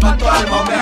mató al momento.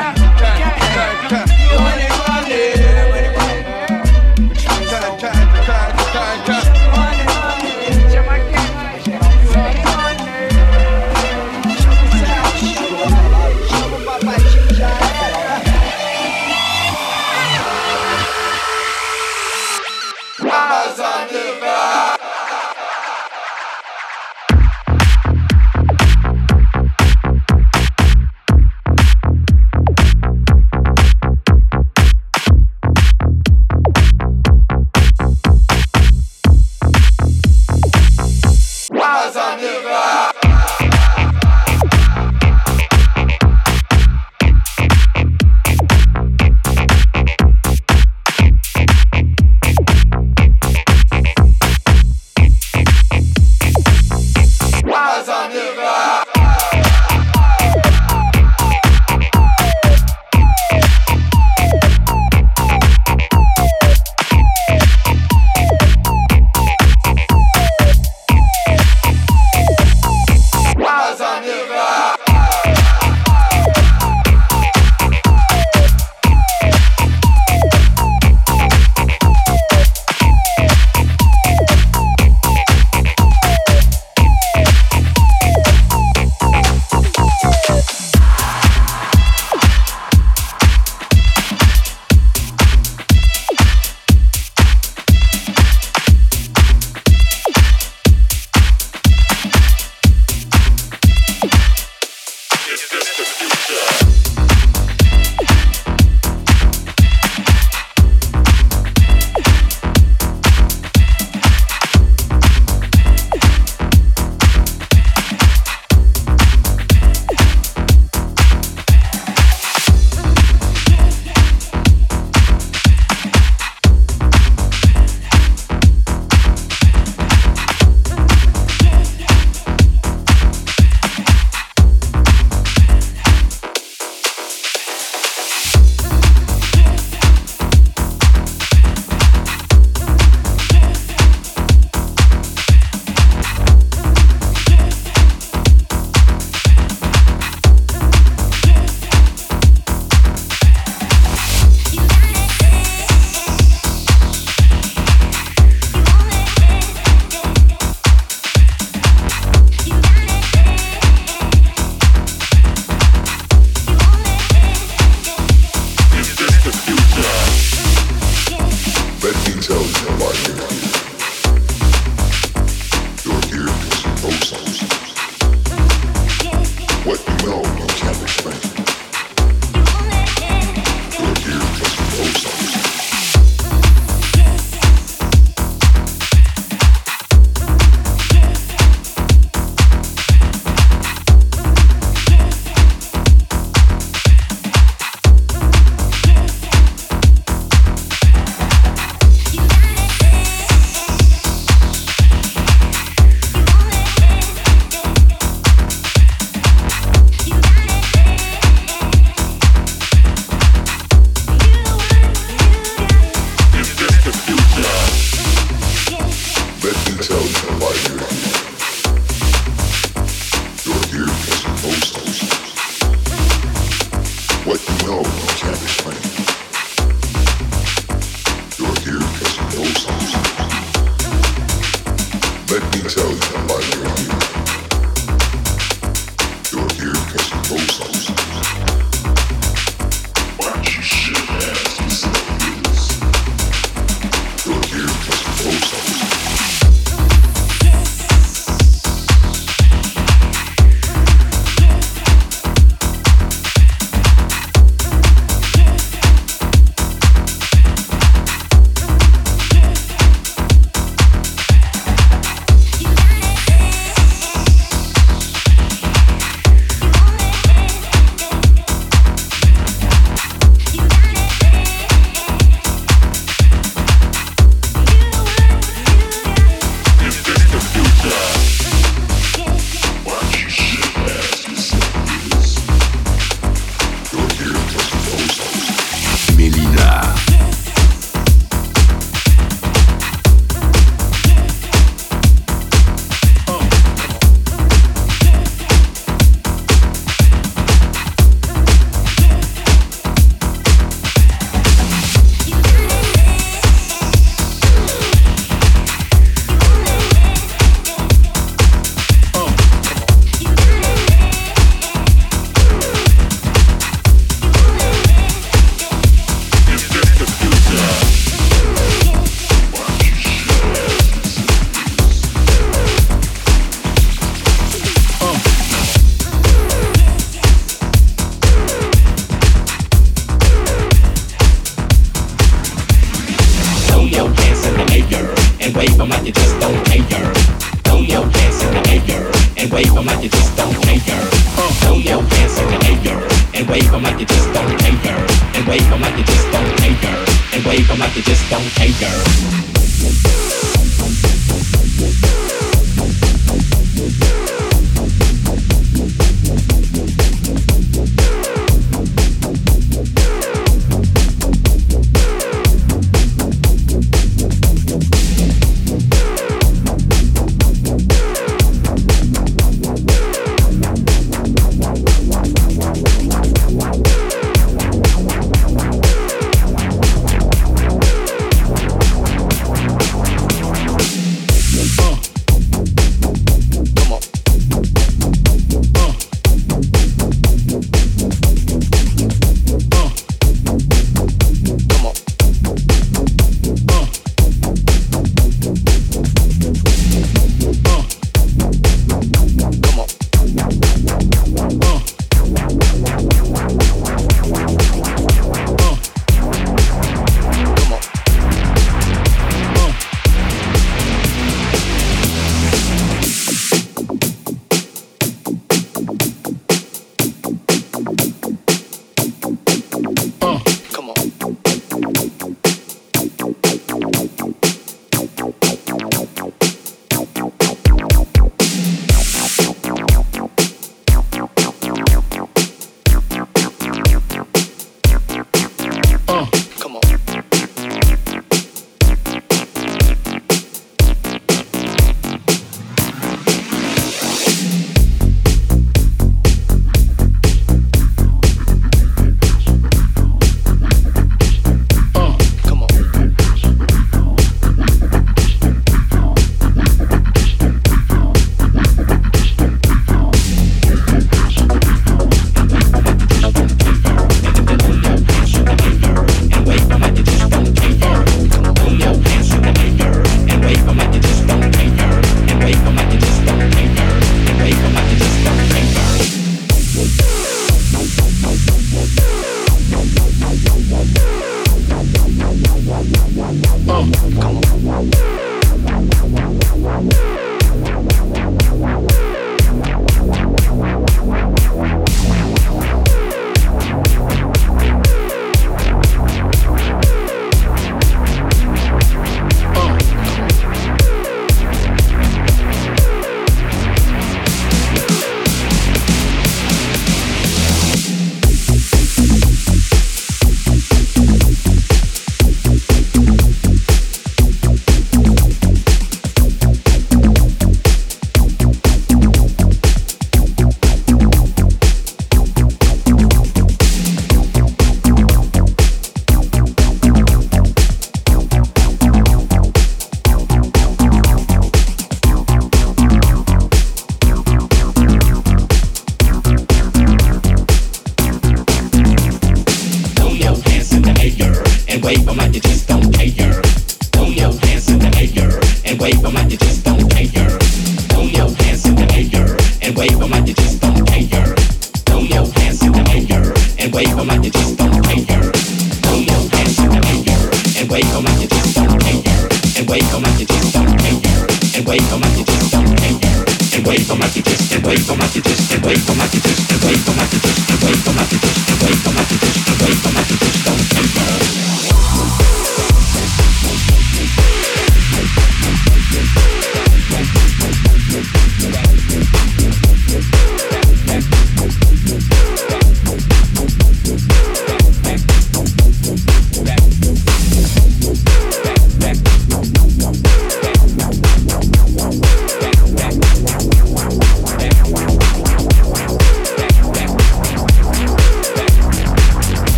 way for my digits.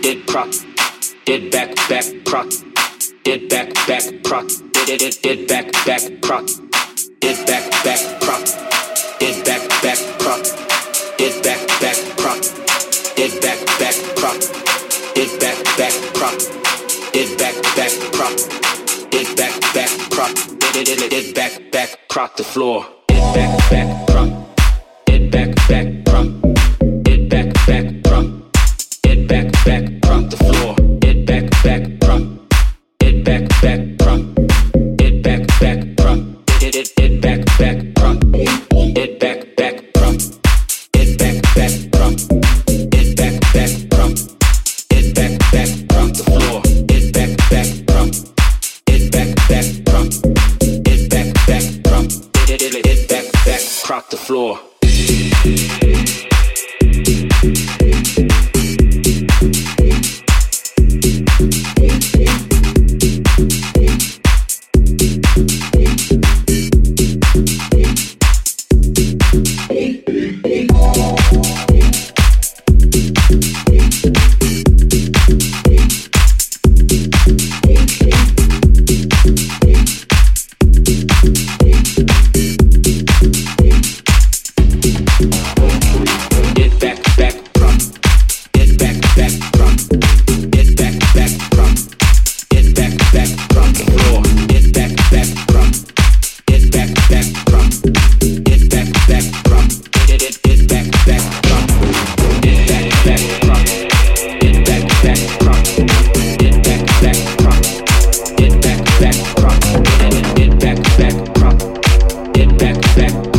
did proc, did back back proc, did back back proc, did did did back back proc, did back back proc, did back back proc, did back back proc, did back back proc, did back back proc, did back back proc, did back back proc, did did did back back proc the floor, did back back proc. back.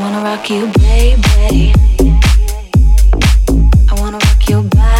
wanna rock you, baby. I wanna rock your body.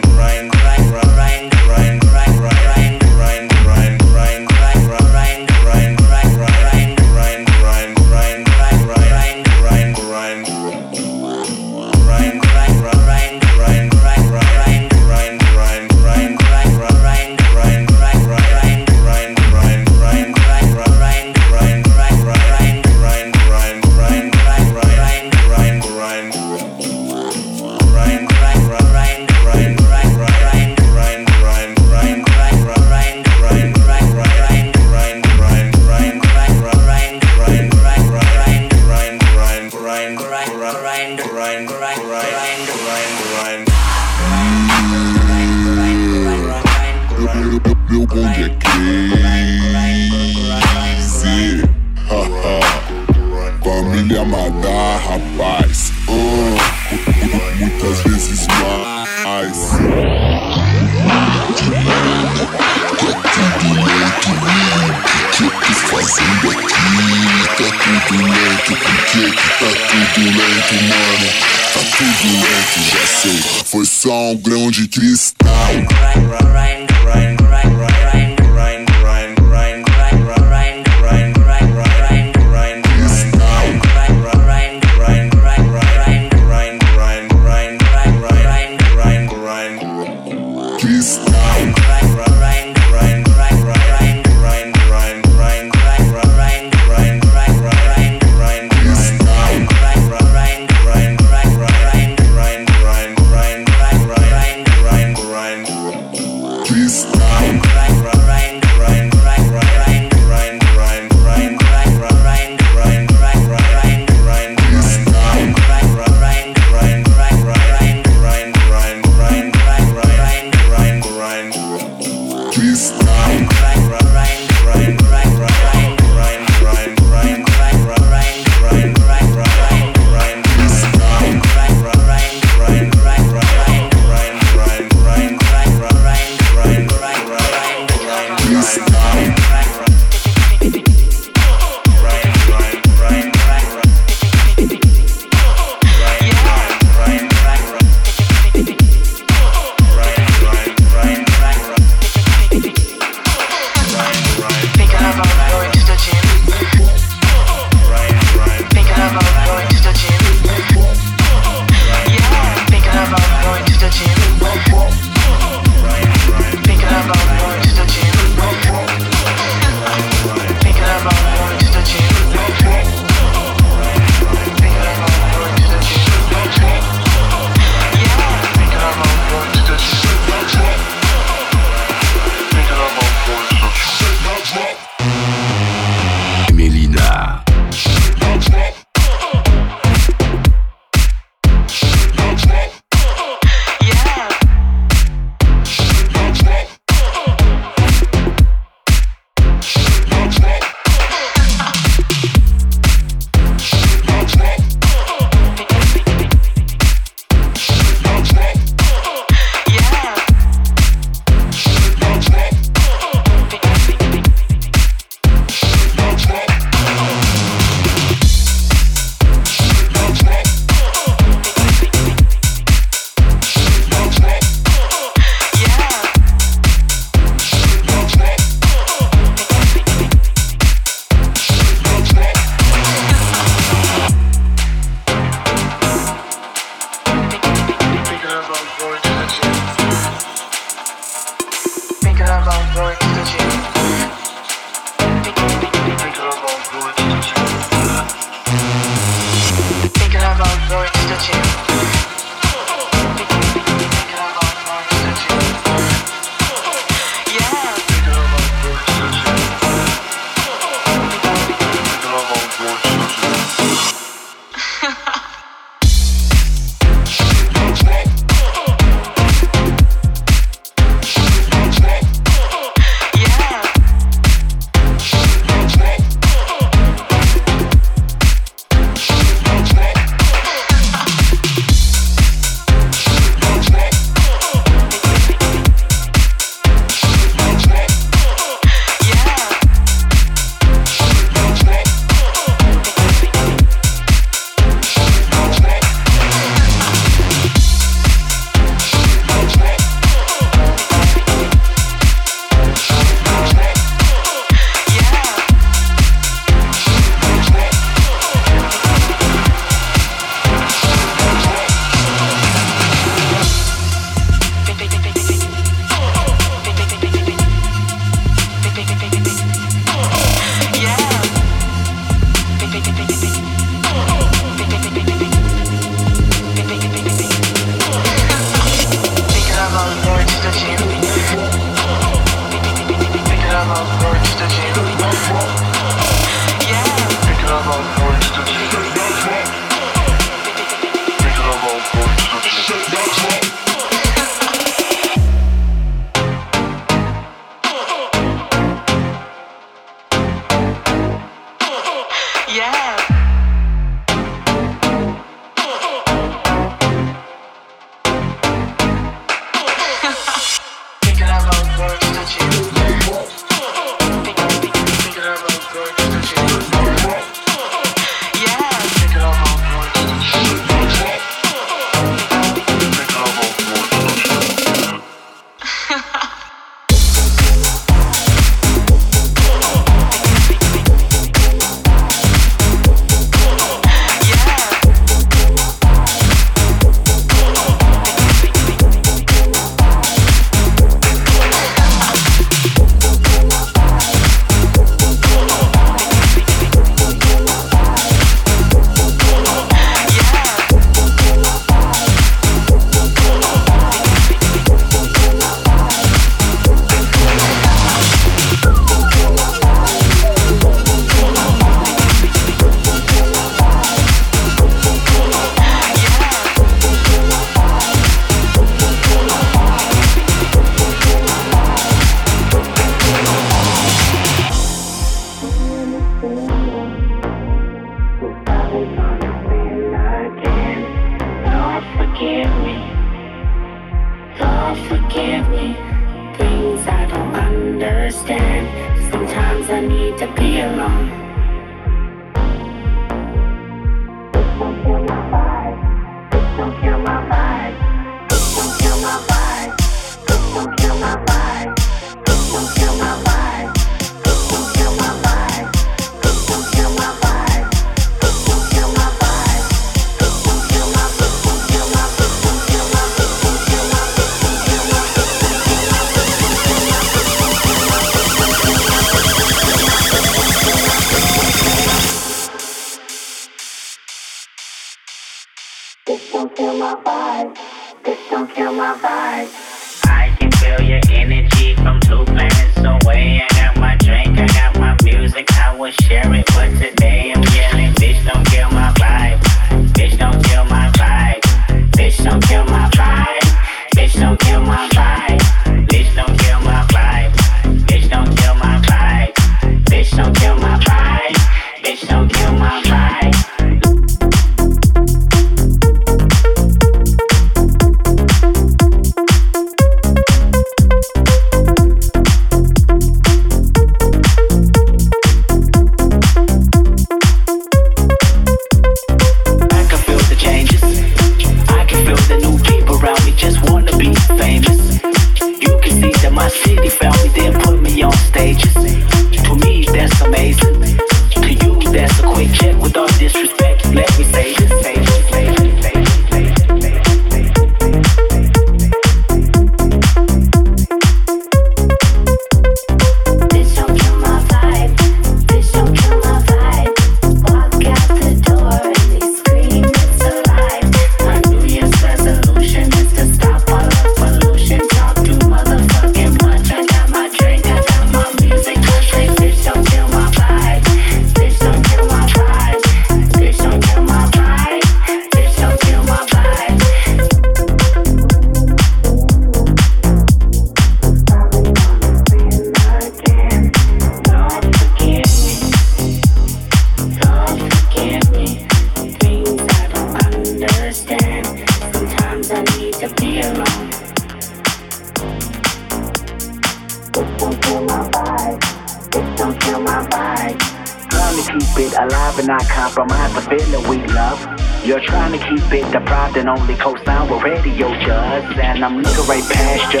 and I'm looking right past you.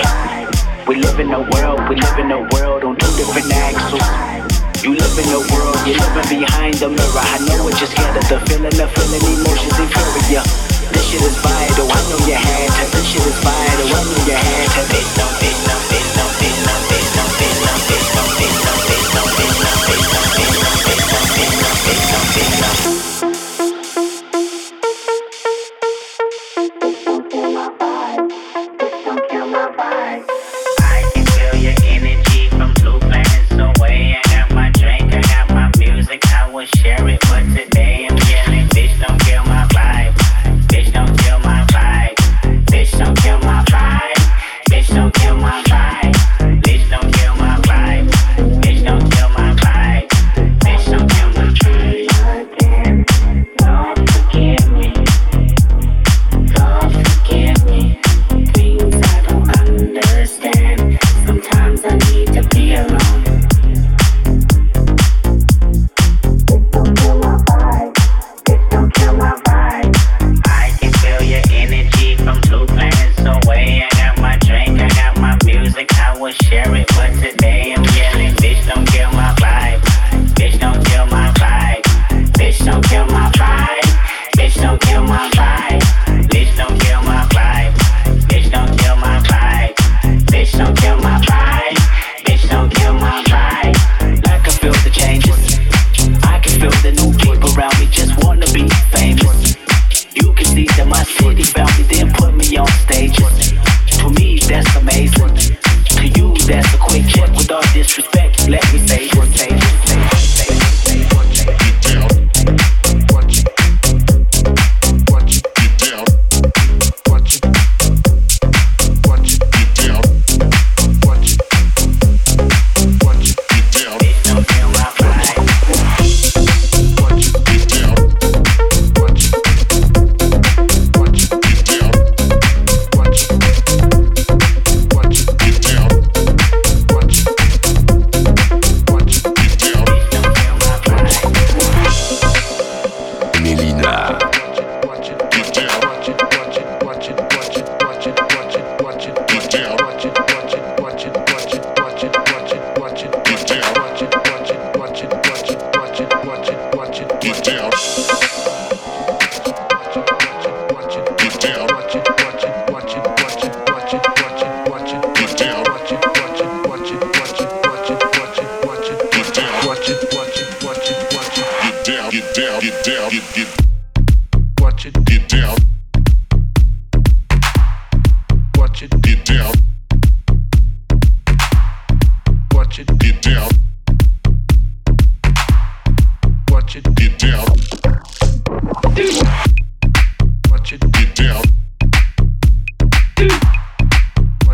We live in a world, we live in a world on two different axles. You live in a world, you're living behind the mirror. I know it just scared of, the feeling, the feeling, emotions inferior. This shit is vital, I know you had to. This shit is vital, I know you had to. Bitch, no, bitch, no, bitch, no, bitch, no, bitch, no, bitch, no, bitch, no, bitch, no, bitch, no, bitch, no, bitch, no, bitch, no, bitch, no, bitch, no,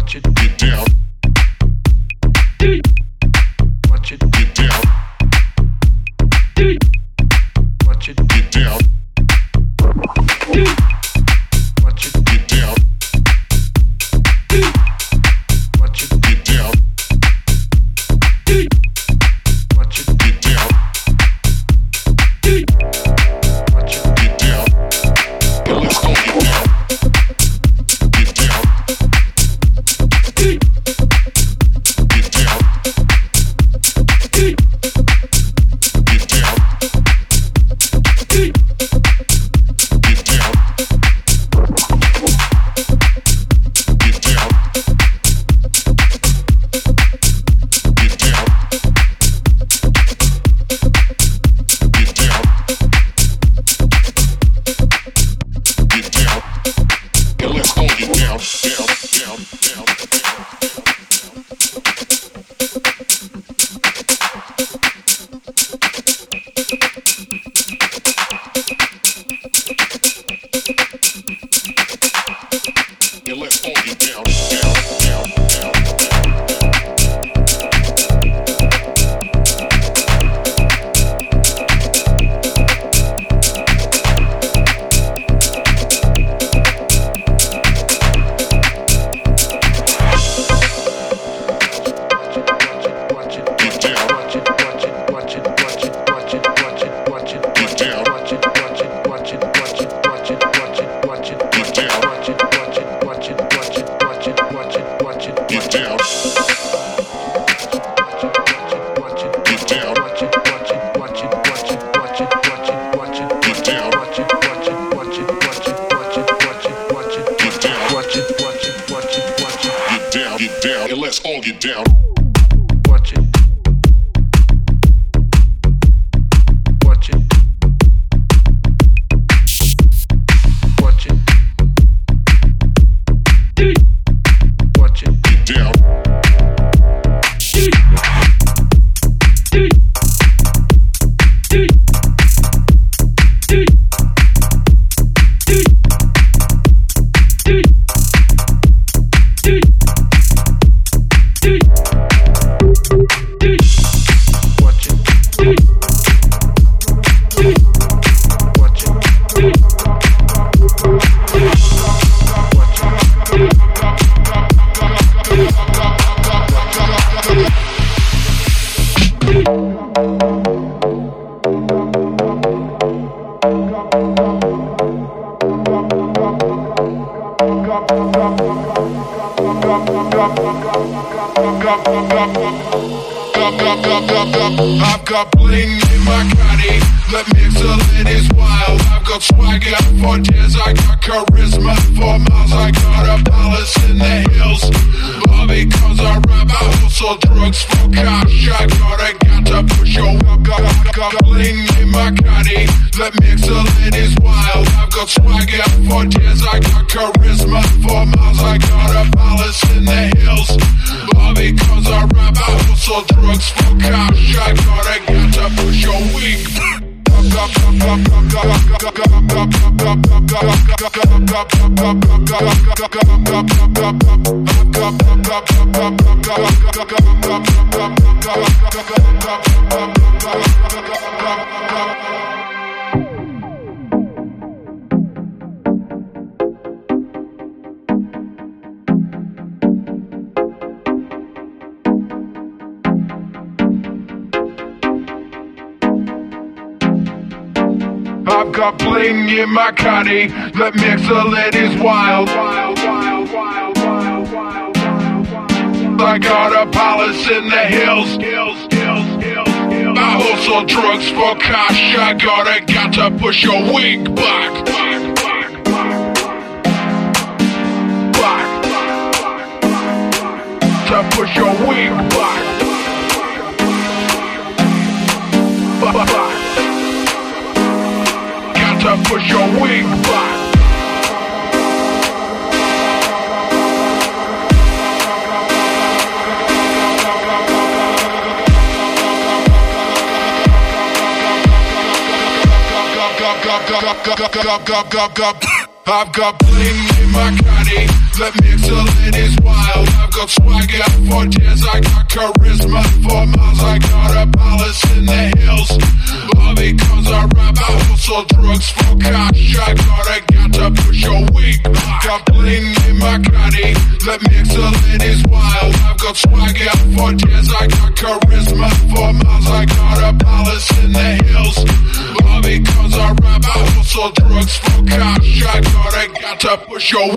watch it get down. down. I've got bling in my caddy, that mixer lid is wild. wild, wild, wild. I got a palace in the hills. hills, hills, hills I hustle drugs for cash. I gotta gotta push your wig back. to push your wig back. Got to push your wig back. I've got bling in my caddy. Let me the ladies wild. Got swagger for days. I got charisma for miles. I got a palace in the hills. All because I rap. I hustle drugs for cash. I gotta get to push a week. Got bling in my caddy. Let me the ladies wild. I've got swagger for days. I got charisma for miles. I got a palace in the hills. All because I rap. I hustle drugs for cash. I gotta get to push a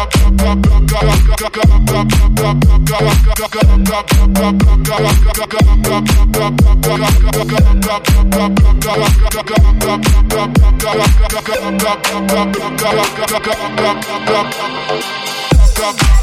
wig. I know you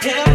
can't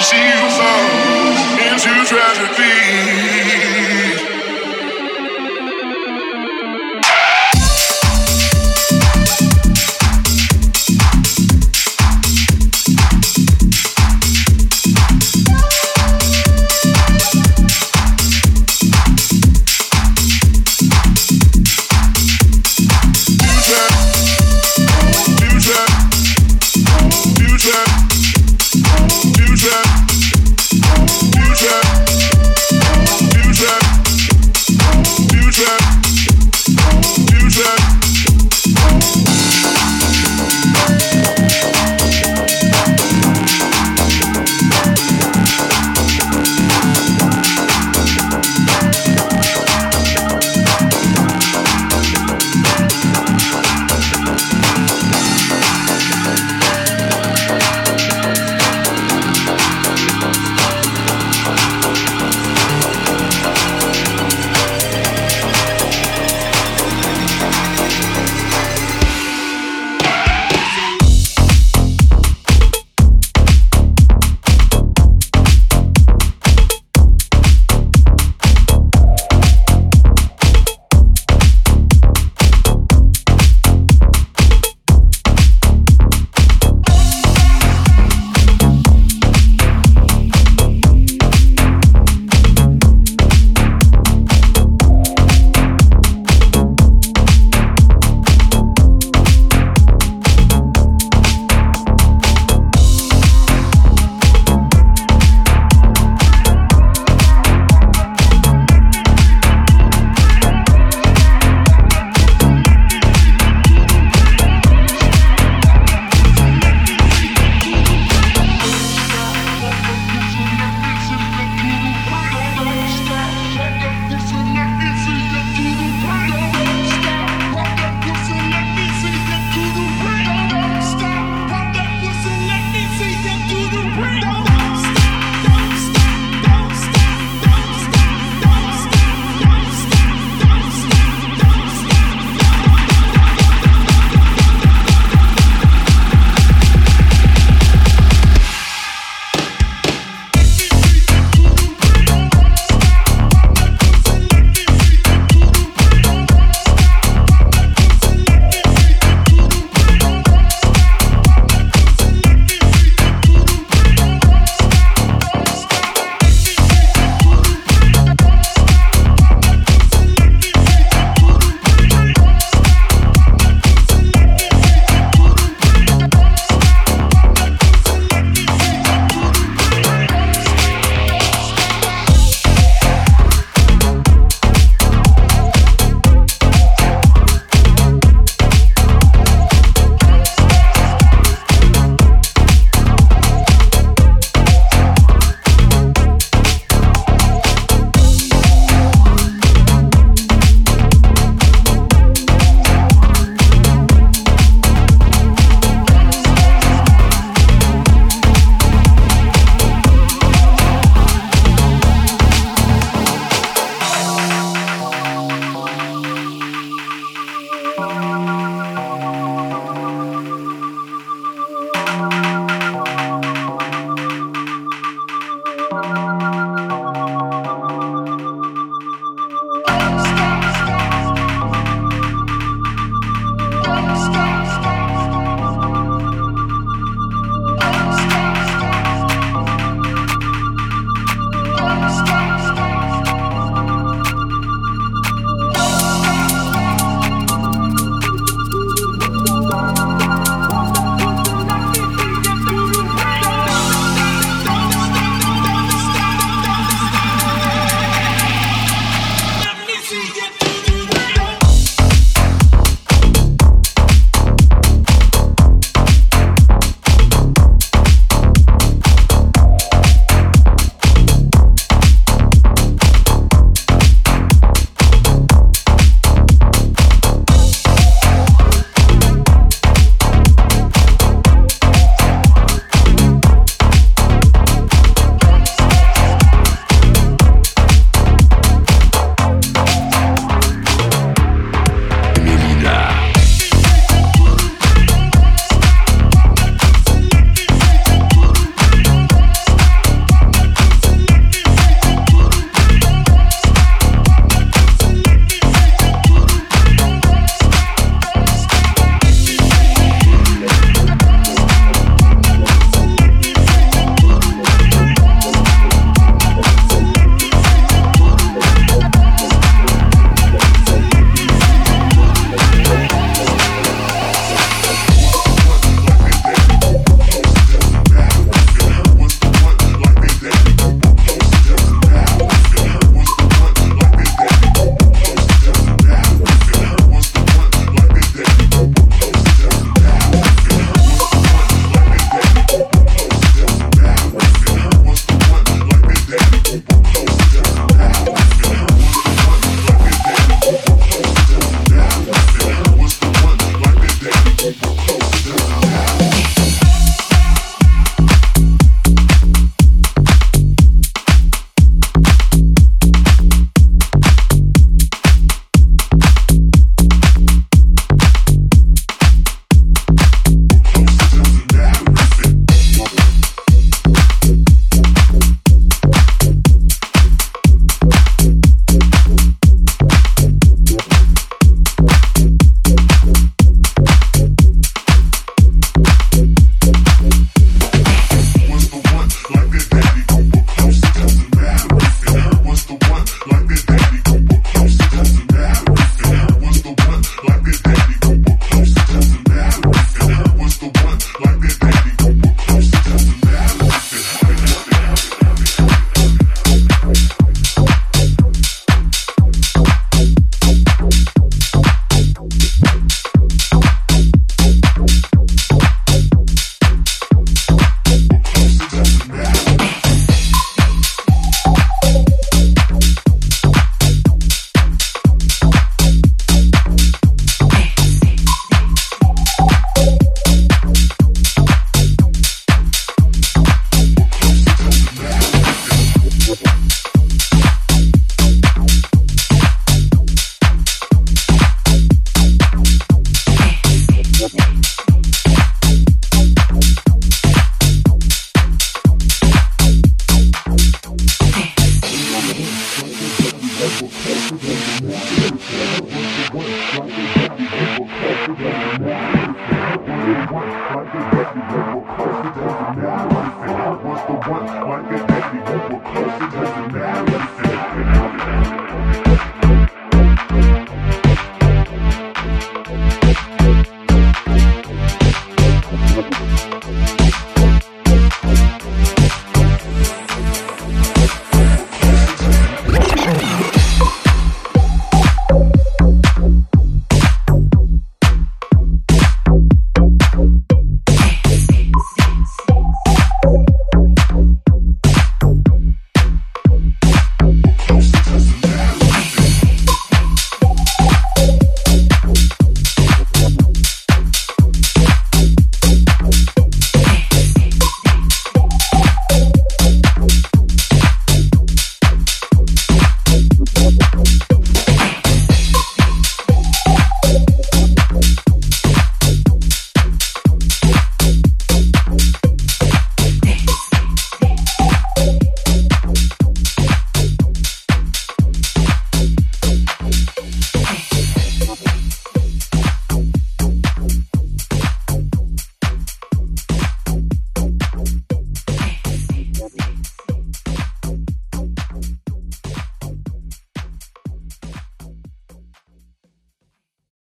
See you fall into tragedy.